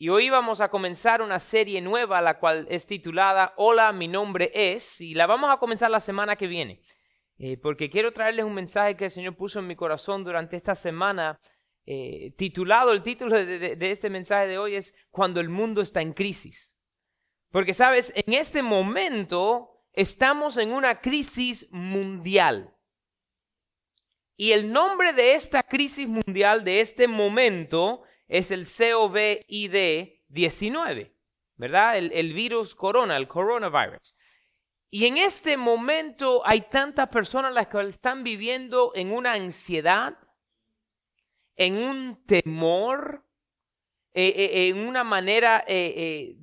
Y hoy vamos a comenzar una serie nueva, la cual es titulada Hola, mi nombre es, y la vamos a comenzar la semana que viene, eh, porque quiero traerles un mensaje que el Señor puso en mi corazón durante esta semana, eh, titulado, el título de, de este mensaje de hoy es Cuando el mundo está en crisis. Porque, sabes, en este momento estamos en una crisis mundial. Y el nombre de esta crisis mundial, de este momento, es el COVID-19, ¿verdad? El, virus corona, el coronavirus. Y en este momento hay tantas personas las que están viviendo en una ansiedad, en un temor, eh, eh, en una manera eh,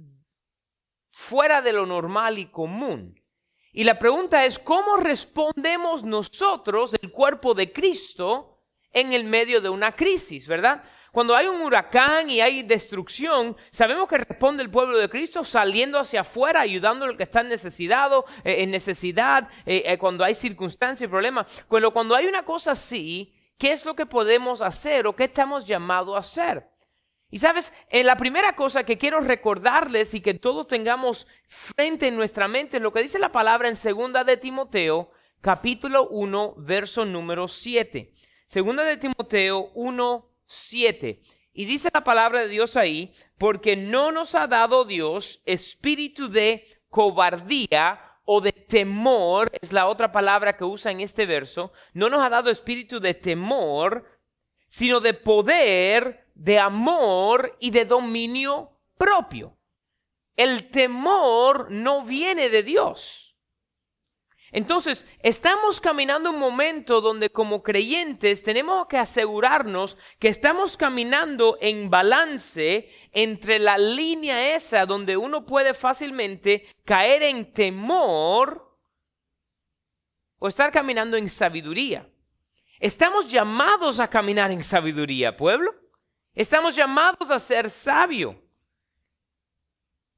fuera de lo normal y común. Y la pregunta es, ¿cómo respondemos nosotros, el cuerpo de Cristo, en el medio de una crisis, verdad? Cuando hay un huracán y hay destrucción, sabemos que responde el pueblo de Cristo saliendo hacia afuera, ayudando al que está en necesidad, eh, en necesidad, eh, eh, cuando hay circunstancias y problemas. Pero cuando hay una cosa así, ¿qué es lo que podemos hacer o qué estamos llamados a hacer? Y sabes, en la primera cosa que quiero recordarles y que todos tengamos frente en nuestra mente es lo que dice la palabra en segunda de Timoteo, capítulo 1, verso número 7. Segunda de Timoteo 1, 7. Y dice la palabra de Dios ahí, porque no nos ha dado Dios espíritu de cobardía o de temor, es la otra palabra que usa en este verso, no nos ha dado espíritu de temor, sino de poder, de amor y de dominio propio. El temor no viene de Dios. Entonces, estamos caminando un momento donde como creyentes tenemos que asegurarnos que estamos caminando en balance entre la línea esa donde uno puede fácilmente caer en temor o estar caminando en sabiduría. Estamos llamados a caminar en sabiduría, pueblo. Estamos llamados a ser sabio.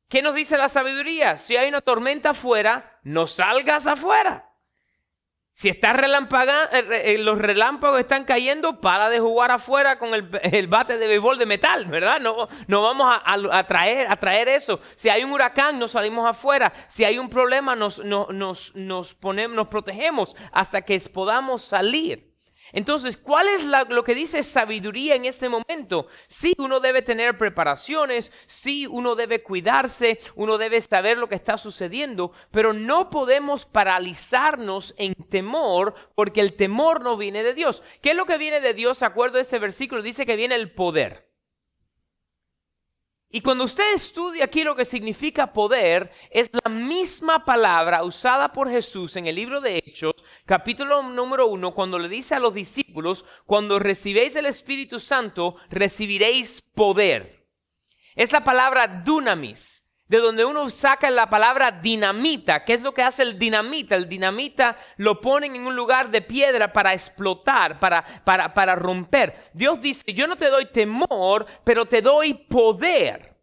¿Qué nos dice la sabiduría? Si hay una tormenta afuera, no salgas afuera. Si está eh, eh, los relámpagos están cayendo, para de jugar afuera con el, bate de béisbol de metal, ¿verdad? No, no vamos a, traer, a traer eso. Si hay un huracán, nos salimos afuera. Si hay un problema, nos, nos, nos, ponemos, nos protegemos hasta que podamos salir. Entonces, ¿cuál es lo que dice sabiduría en este momento? Sí, uno debe tener preparaciones, sí, uno debe cuidarse, uno debe saber lo que está sucediendo, pero no podemos paralizarnos en temor porque el temor no viene de Dios. ¿Qué es lo que viene de Dios? Acuerdo a este versículo, dice que viene el poder. Y cuando usted estudia aquí lo que significa poder, es la misma palabra usada por Jesús en el libro de Hechos, capítulo número uno, cuando le dice a los discípulos, cuando recibéis el Espíritu Santo, recibiréis poder. Es la palabra dunamis, de donde uno saca la palabra dinamita. ¿Qué es lo que hace el dinamita? El dinamita lo ponen en un lugar de piedra para explotar, para, para, para romper. Dios dice, yo no te doy temor, pero te doy poder.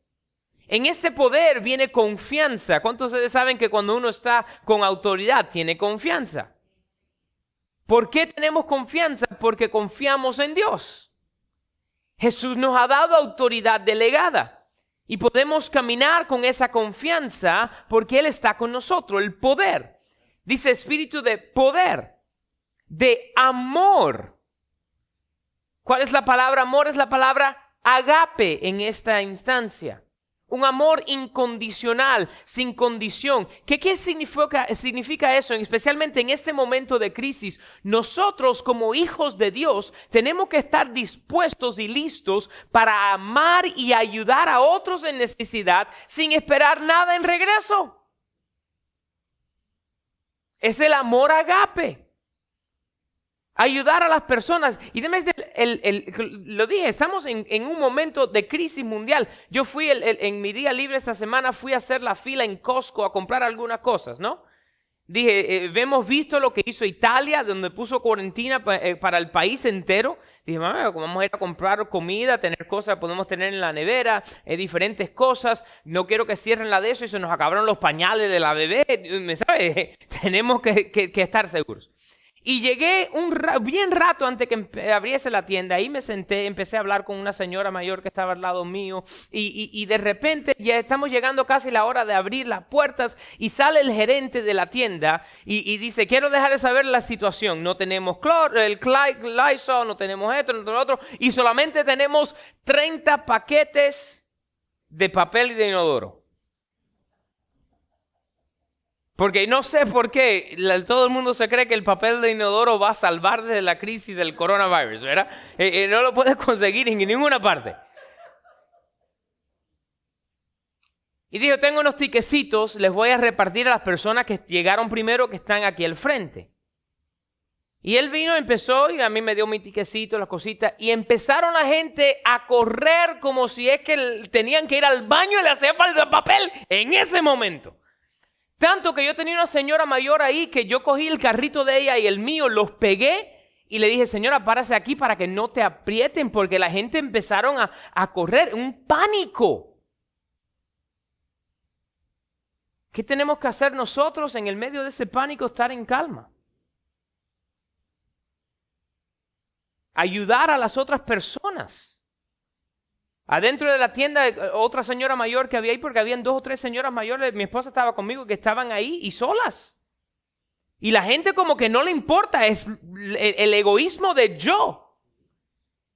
En ese poder viene confianza. ¿Cuántos de ustedes saben que cuando uno está con autoridad tiene confianza? ¿Por qué tenemos confianza? Porque confiamos en Dios. Jesús nos ha dado autoridad delegada. Y podemos caminar con esa confianza porque Él está con nosotros, el poder. Dice espíritu de poder, de amor. ¿Cuál es la palabra amor? Es la palabra agape en esta instancia. Un amor incondicional, sin condición. ¿Qué, qué significa, significa, eso? Especialmente en este momento de crisis. Nosotros como hijos de Dios tenemos que estar dispuestos y listos para amar y ayudar a otros en necesidad sin esperar nada en regreso. Es el amor agape ayudar a las personas. Y además, el, el, lo dije, estamos en, en, un momento de crisis mundial. Yo fui en mi día libre esta semana, fui a hacer la fila en Costco a comprar algunas cosas, ¿no? Dije, eh, hemos visto lo que hizo Italia, donde puso cuarentena eh, para el país entero. Dije, vamos a ir a comprar comida, tener cosas, podemos tener en la nevera, eh, diferentes cosas. No quiero que cierren la de eso y se nos acabaron los pañales de la bebé. ¿Me sabe? Tenemos que, que, que estar seguros. Y llegué un bien rato antes que abriese la tienda. Ahí me senté, empecé a hablar con una señora mayor que estaba al lado mío. Y, y, de repente ya estamos llegando casi la hora de abrir las puertas. Y sale el gerente de la tienda y, y dice: Quiero dejar de saber la situación. No tenemos clor, el Lysol, no tenemos esto, no tenemos otro. Y solamente tenemos 30 paquetes de papel y de inodoro. Porque no sé por qué todo el mundo se cree que el papel de inodoro va a salvar de la crisis del coronavirus, ¿verdad? Eh, eh, no lo puedes conseguir en ninguna parte. Y dijo, tengo unos tiquecitos, les voy a repartir a las personas que llegaron primero que están aquí al frente. Y él vino, empezó y a mí me dio mi tiquecito, las cositas, y empezaron la gente a correr como si es que tenían que ir al baño y le hacía falta papel en ese momento. Tanto que yo tenía una señora mayor ahí que yo cogí el carrito de ella y el mío, los pegué y le dije, señora, párase aquí para que no te aprieten, porque la gente empezaron a, a correr, un pánico. ¿Qué tenemos que hacer nosotros en el medio de ese pánico? Estar en calma. Ayudar a las otras personas. Adentro de la tienda, eh, otra señora mayor que había ahí, porque habían dos o tres señoras mayores, mi esposa estaba conmigo, que estaban ahí y solas. Y la gente como que no le importa, es el, egoísmo de yo.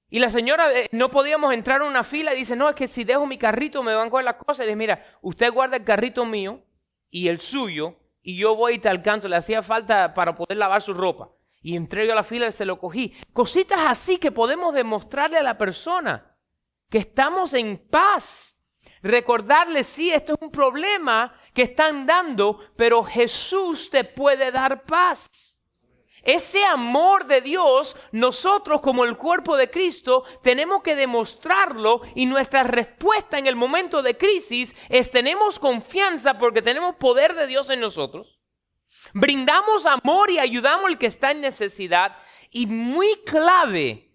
Y la señora, eh, no podíamos entrar en una fila y dice, no, es que si dejo mi carrito me van a coger las cosas. Y dice, mira, usted guarda el carrito mío y el suyo y yo voy y te alcanzo. Le hacía falta para poder lavar su ropa. Y entré a la fila y se lo cogí. Cositas así que podemos demostrarle a la persona que estamos en paz. Recordarles, sí, esto es un problema que están dando, pero Jesús te puede dar paz. Ese amor de Dios, nosotros como el cuerpo de Cristo, tenemos que demostrarlo y nuestra respuesta en el momento de crisis es tenemos confianza porque tenemos poder de Dios en nosotros. Brindamos amor y ayudamos al que está en necesidad. Y muy clave,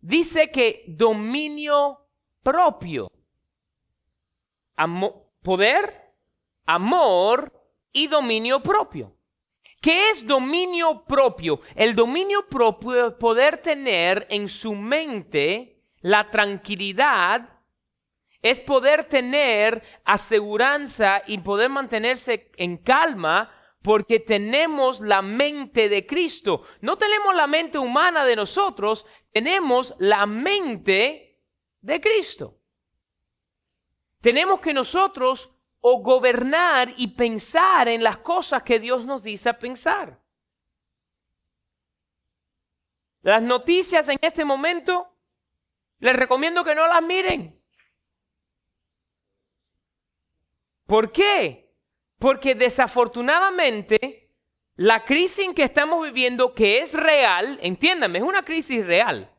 dice que dominio propio. poder, amor y dominio propio. ¿Qué es dominio propio? El dominio propio es poder tener en su mente la tranquilidad, es poder tener aseguranza y poder mantenerse en calma porque tenemos la mente de Cristo. No tenemos la mente humana de nosotros, tenemos la mente de Cristo. Tenemos que nosotros o gobernar y pensar en las cosas que Dios nos dice a pensar. Las noticias en este momento, les recomiendo que no las miren. ¿Por qué? Porque desafortunadamente la crisis en que estamos viviendo, que es real, entiéndame, es una crisis real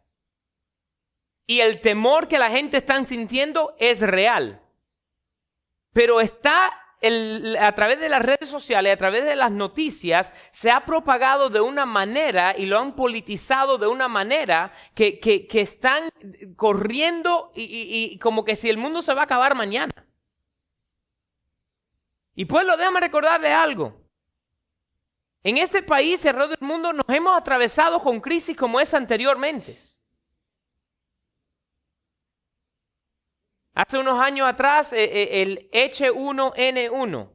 y el temor que la gente está sintiendo es real. Pero está a través de las redes sociales, a través de las noticias, se ha propagado de una manera y lo han politizado de una manera que, que, están corriendo y, como que si el mundo se va a acabar mañana. Y pues lo déjame recordarle algo. En este país, alrededor del mundo, nos hemos atravesado con crisis como esa anteriormente. Hace unos años atrás, eh, eh, el H1N1,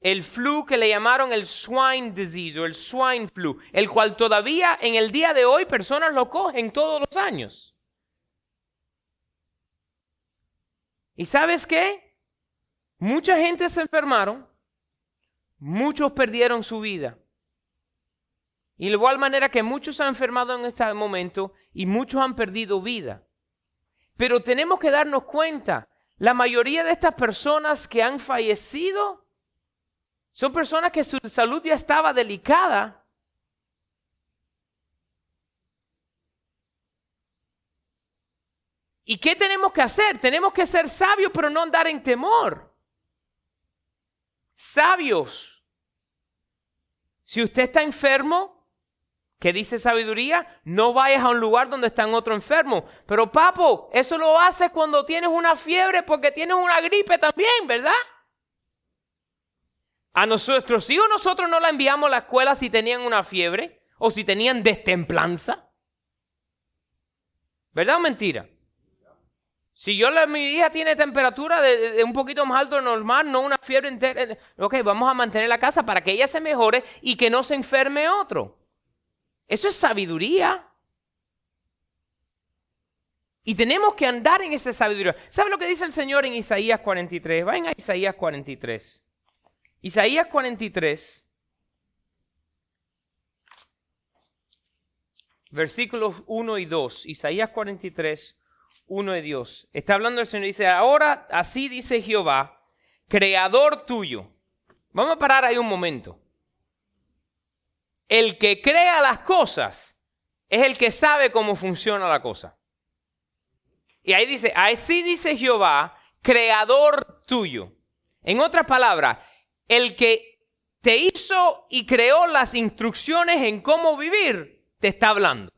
el flu que le llamaron el swine disease o el swine flu, el cual todavía en el día de hoy personas lo cogen todos los años. ¿Y sabes qué? Mucha gente se enfermaron, muchos perdieron su vida. Y de igual manera que muchos se han enfermado en este momento y muchos han perdido vida. Pero tenemos que darnos cuenta, la mayoría de estas personas que han fallecido son personas que su salud ya estaba delicada. ¿Y qué tenemos que hacer? Tenemos que ser sabios, pero no andar en temor. Sabios. Si usted está enfermo, ¿Qué dice sabiduría? No vayas a un lugar donde están otro enfermo. Pero papo, eso lo haces cuando tienes una fiebre porque tienes una gripe también, ¿verdad? A nuestros hijos nosotros no la enviamos a la escuela si tenían una fiebre o si tenían destemplanza. ¿Verdad o mentira? Si yo mi hija tiene temperatura de, un poquito más alto de normal, no una fiebre entera, ok, vamos a mantener la casa para que ella se mejore y que no se enferme otro. Eso es sabiduría. Y tenemos que andar en esa sabiduría. ¿Sabe lo que dice el Señor en Isaías 43? Vayan a Isaías 43. Isaías 43, versículos 1 y 2. Isaías 43, uno de Dios. Está hablando el Señor. Dice, ahora así dice Jehová, creador tuyo. Vamos a parar ahí un momento. El que crea las cosas es el que sabe cómo funciona la cosa. Y ahí dice, así dice Jehová, creador tuyo. En otras palabras, el que te hizo y creó las instrucciones en cómo vivir, te está hablando.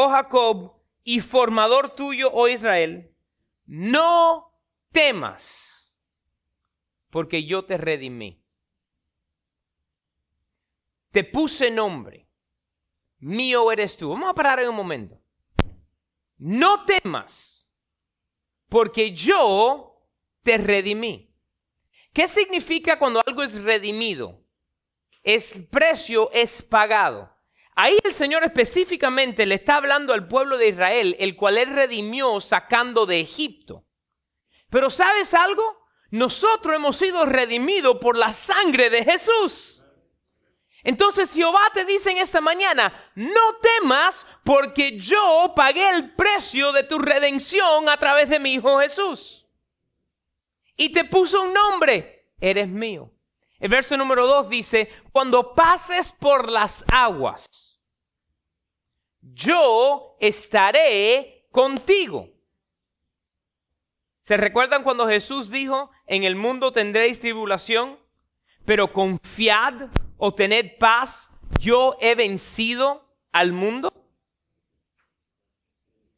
oh Jacob, y formador tuyo, oh Israel, no temas, porque yo te redimí. Te puse nombre, mío eres tú. Vamos a parar en un momento. No temas, porque yo te redimí. ¿Qué significa cuando algo es redimido? Es precio es pagado. Ahí el Señor específicamente le está hablando al pueblo de Israel, el cual él redimió sacando de Egipto. Pero ¿sabes algo? Nosotros hemos sido redimidos por la sangre de Jesús. Entonces Jehová te dice en esta mañana, no temas porque yo pagué el precio de tu redención a través de mi Hijo Jesús. Y te puso un nombre, eres mío. El verso número 2 dice, cuando pases por las aguas, yo estaré contigo. ¿Se recuerdan cuando Jesús dijo, en el mundo tendréis tribulación, pero confiad o tened paz, yo he vencido al mundo?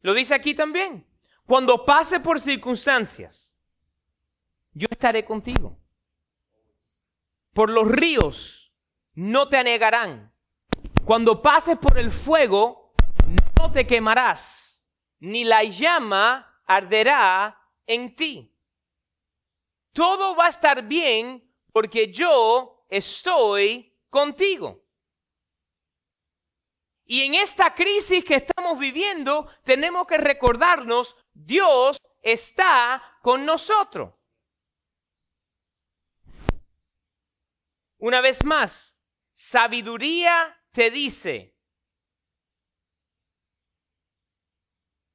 Lo dice aquí también. Cuando pase por circunstancias, yo estaré contigo. Por los ríos no te anegarán. Cuando pases por el fuego, no te quemarás, ni la llama arderá en ti. Todo va a estar bien porque yo estoy contigo. Y en esta crisis que estamos viviendo, tenemos que recordarnos, Dios está con nosotros. Una vez más, sabiduría te dice,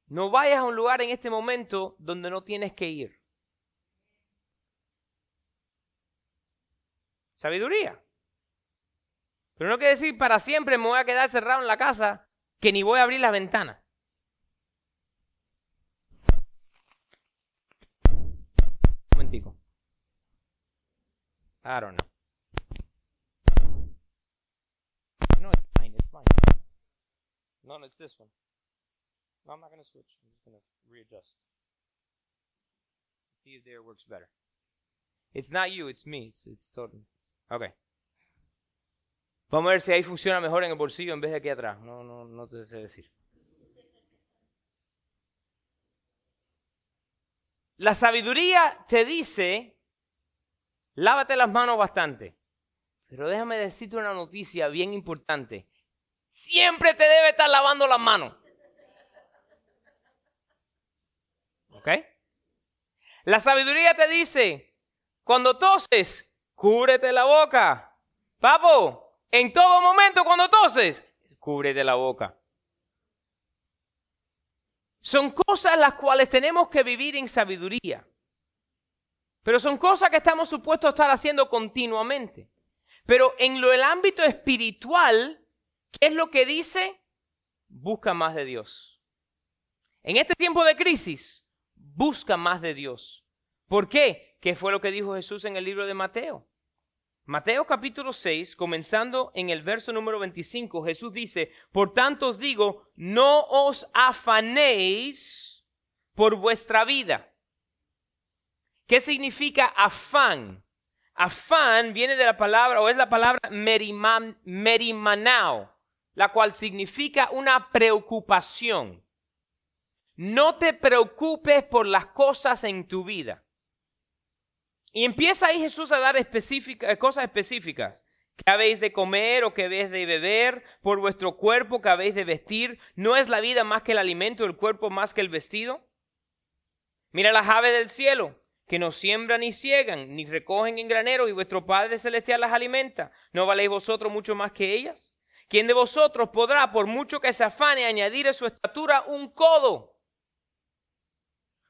No vayas a un lugar en este momento donde no tienes que ir. Sabiduría. Pero no quiere decir para siempre me voy a quedar cerrado en la casa que ni voy a abrir las ventanas. Un momentico. I don't know. No, it's fine, it's fine. No, it's this one. No, I'm not going to switch. I'm just going to readjust. See if there works better. It's not you, it's me. It's totally. Okay. Vamos a ver si ahí funciona mejor en el bolsillo en vez de aquí atrás. No, no, no te sé decir. La sabiduría te dice, lávate las manos bastante. Pero déjame decirte una noticia bien importante. Siempre te debe estar lavando las manos. La sabiduría te dice, cuando toses, cúbrete la boca. Papo, en todo momento cuando toses, cúbrete la boca. Son cosas las cuales tenemos que vivir en sabiduría. Pero son cosas que estamos supuestos a estar haciendo continuamente. Pero en lo el ámbito espiritual, ¿qué es lo que dice? Busca más de Dios. En este tiempo de crisis, busca más de Dios. ¿Por qué? ¿Qué fue lo que dijo Jesús en el libro de Mateo? Mateo capítulo 6, comenzando en el verso número 25, Jesús dice, por tanto os digo, no os afanéis por vuestra vida. ¿Qué significa afán? Afán viene de la palabra, o es la palabra meriman, merimanao, la cual significa una preocupación. No te preocupes por las cosas en tu vida. Y empieza ahí Jesús a dar cosas específicas. ¿Qué habéis de comer o qué habéis de beber? Por vuestro cuerpo que habéis de vestir. ¿No es la vida más que el alimento, el cuerpo más que el vestido? Mira las aves del cielo, que no siembran ni ciegan, ni recogen en granero, y vuestro Padre Celestial las alimenta. ¿No valéis vosotros mucho más que ellas? ¿Quién de vosotros podrá, por mucho que se afane, añadir a su estatura un codo?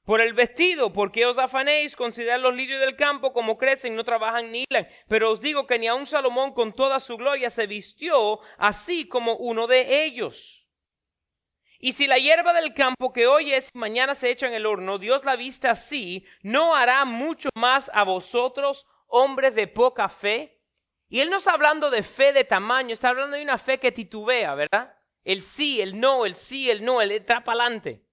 Por el vestido, porque os afanéis, considerad los lirios del campo como crecen, no trabajan ni hilan. Pero os digo que ni aun Salomón con toda su gloria se vistió así como uno de ellos. Y si la hierba del campo que hoy es y mañana se echa en el horno, Dios la viste así, ¿no hará mucho más a vosotros, hombres de poca fe? Y él no está hablando de fe de tamaño, está hablando de una fe que titubea, ¿verdad? El sí, el no, el sí, el no, el entra para adelante.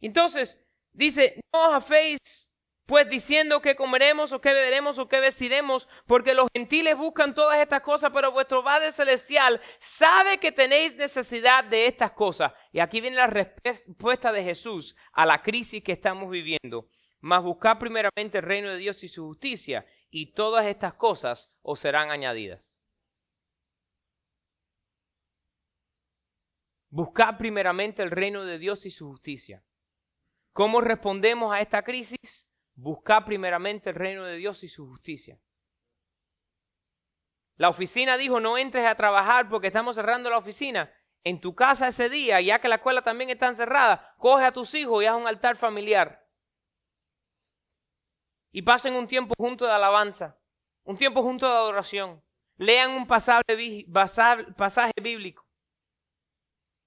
Entonces, dice, no os aféis pues diciendo que comeremos o que beberemos o que vestiremos, porque los gentiles buscan todas estas cosas, pero vuestro Padre Celestial sabe que tenéis necesidad de estas cosas. Y aquí viene la respuesta de Jesús a la crisis que estamos viviendo. Mas buscad primeramente el reino de Dios y su justicia, y todas estas cosas os serán añadidas. Buscad primeramente el reino de Dios y su justicia. ¿Cómo respondemos a esta crisis? Buscar primeramente el reino de Dios y su justicia. La oficina dijo, no entres a trabajar porque estamos cerrando la oficina. En tu casa ese día, ya que la escuela también está encerrada, coge a tus hijos y haz un altar familiar. Y pasen un tiempo junto de alabanza, un tiempo junto de adoración. Lean un pasaje bíblico.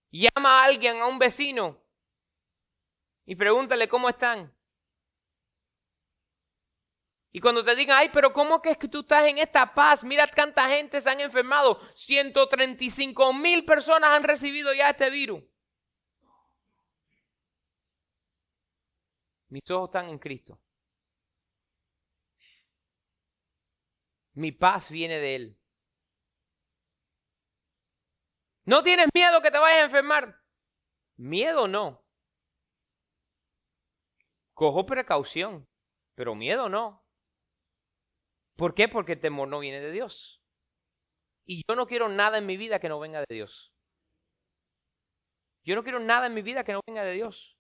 Llama a alguien, a un vecino, y pregúntale cómo están. Y cuando te digan, ay, pero ¿cómo que es que tú estás en esta paz? Mira cuánta gente se han enfermado. 135 mil personas han recibido ya este virus. Mis ojos están en Cristo. Mi paz viene de Él. ¿No tienes miedo que te vayas a enfermar? Miedo no. Cojo precaución, pero miedo no. ¿Por qué? Porque el temor no viene de Dios. Y yo no quiero nada en mi vida que no venga de Dios. Yo no quiero nada en mi vida que no venga de Dios.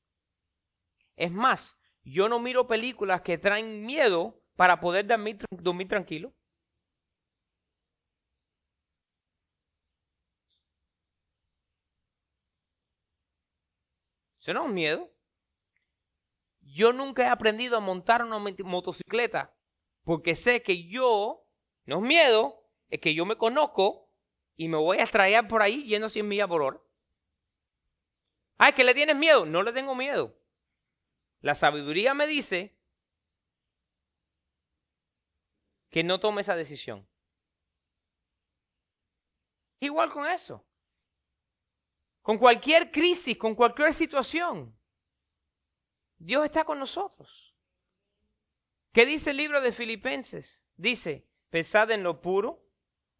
Es más, yo no miro películas que traen miedo para poder dormir, dormir tranquilo. Eso no es miedo. Yo nunca he aprendido a montar una motocicleta porque sé que yo, no es miedo, es que yo me conozco y me voy a extraer por ahí yendo 100 millas por hora. Ay, que le tienes miedo. No le tengo miedo. La sabiduría me dice que no tome esa decisión. Igual con eso. Con cualquier crisis, con cualquier situación. Dios está con nosotros. ¿Qué dice el libro de Filipenses? Dice, pensad en lo puro,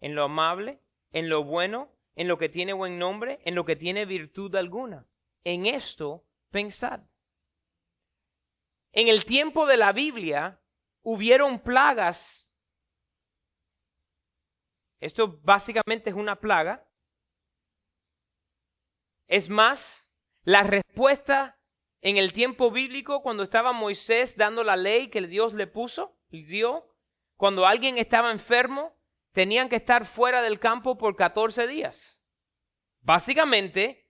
en lo amable, en lo bueno, en lo que tiene buen nombre, en lo que tiene virtud alguna. En esto pensad. En el tiempo de la Biblia hubieron plagas. Esto básicamente es una plaga. Es más, la respuesta en el tiempo bíblico, cuando estaba Moisés dando la ley que Dios le puso, dio, cuando alguien estaba enfermo, tenían que estar fuera del campo por 14 días. Básicamente,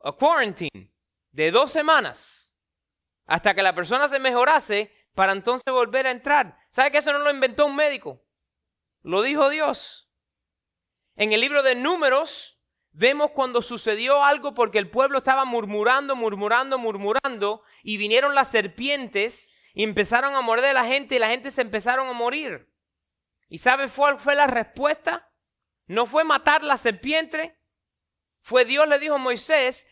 a quarantine de dos semanas, hasta que la persona se mejorase para entonces volver a entrar. ¿Sabe que eso no lo inventó un médico? Lo dijo Dios. En el libro de números, Vemos cuando sucedió algo porque el pueblo estaba murmurando, murmurando, murmurando y vinieron las serpientes y empezaron a morder a la gente y la gente se empezaron a morir. ¿Y sabe cuál fue la respuesta? No fue matar la serpiente, fue Dios le dijo a Moisés,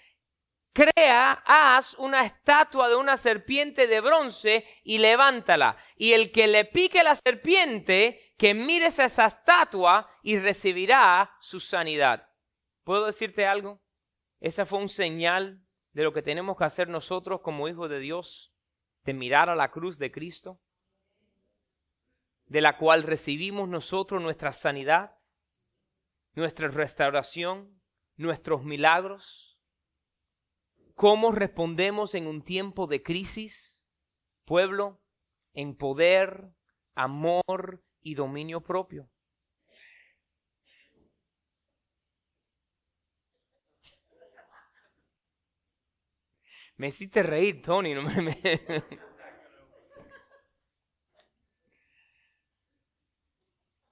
crea, haz una estatua de una serpiente de bronce y levántala. Y el que le pique la serpiente, que mires a esa estatua y recibirá su sanidad. ¿Puedo decirte algo? Esa fue un señal de lo que tenemos que hacer nosotros como hijos de Dios, de mirar a la cruz de Cristo, de la cual recibimos nosotros nuestra sanidad, nuestra restauración, nuestros milagros. ¿Cómo respondemos en un tiempo de crisis? Pueblo, en poder, amor y dominio propio. Me hiciste reír, Tony. No me,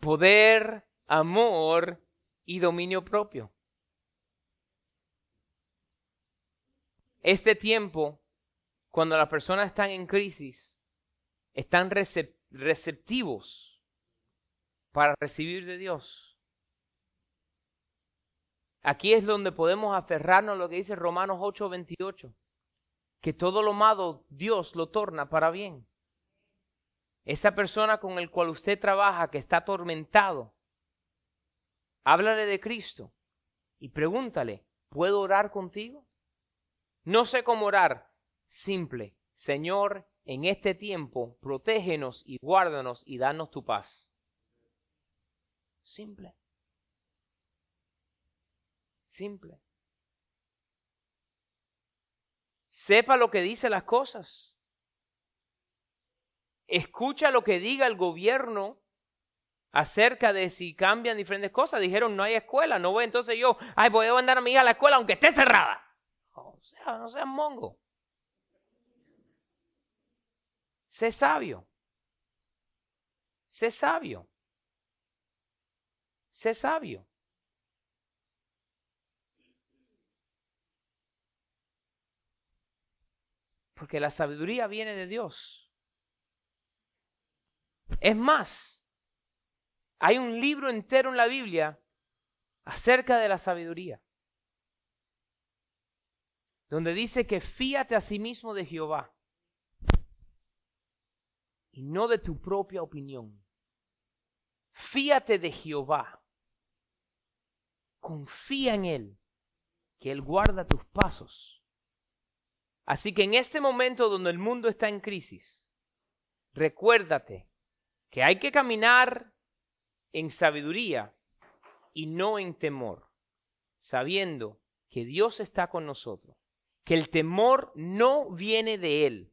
Poder, amor y dominio propio. Este tiempo, cuando las personas están en crisis, están receptivos para recibir de Dios. Aquí es donde podemos aferrarnos a lo que dice Romanos 8:28 que todo lo malo Dios lo torna para bien. Esa persona con el cual usted trabaja que está atormentado, háblale de Cristo y pregúntale, ¿puedo orar contigo? No sé cómo orar. Simple, Señor, en este tiempo, protégenos y guárdanos y danos tu paz. Simple. Simple. Sepa lo que dice las cosas. Escucha lo que diga el gobierno acerca de si cambian diferentes cosas. Dijeron, no hay escuela, no voy, entonces yo, ay, voy a mandar a mi hija a la escuela aunque esté cerrada. O sea, no seas mongo. Sé sabio. Sé sabio. Sé sabio. Porque la sabiduría viene de Dios. Es más, hay un libro entero en la Biblia acerca de la sabiduría, donde dice que fíate a sí mismo de Jehová y no de tu propia opinión. Fíate de Jehová. Confía en Él, que Él guarda tus pasos. Así que en este momento donde el mundo está en crisis, recuérdate que hay que caminar en sabiduría y no en temor, sabiendo que Dios está con nosotros, que el temor no viene de Él,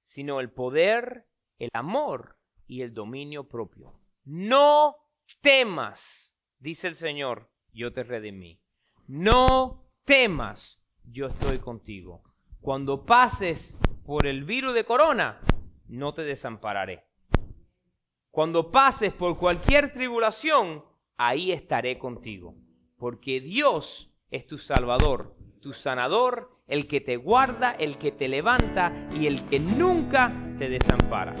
sino el poder, el amor y el dominio propio. No temas, dice el Señor, yo te redimí. No temas, yo estoy contigo. Cuando pases por el virus de corona, no te desampararé. Cuando pases por cualquier tribulación, ahí estaré contigo. Porque Dios es tu Salvador, tu sanador, el que te guarda, el que te levanta y el que nunca te desampara.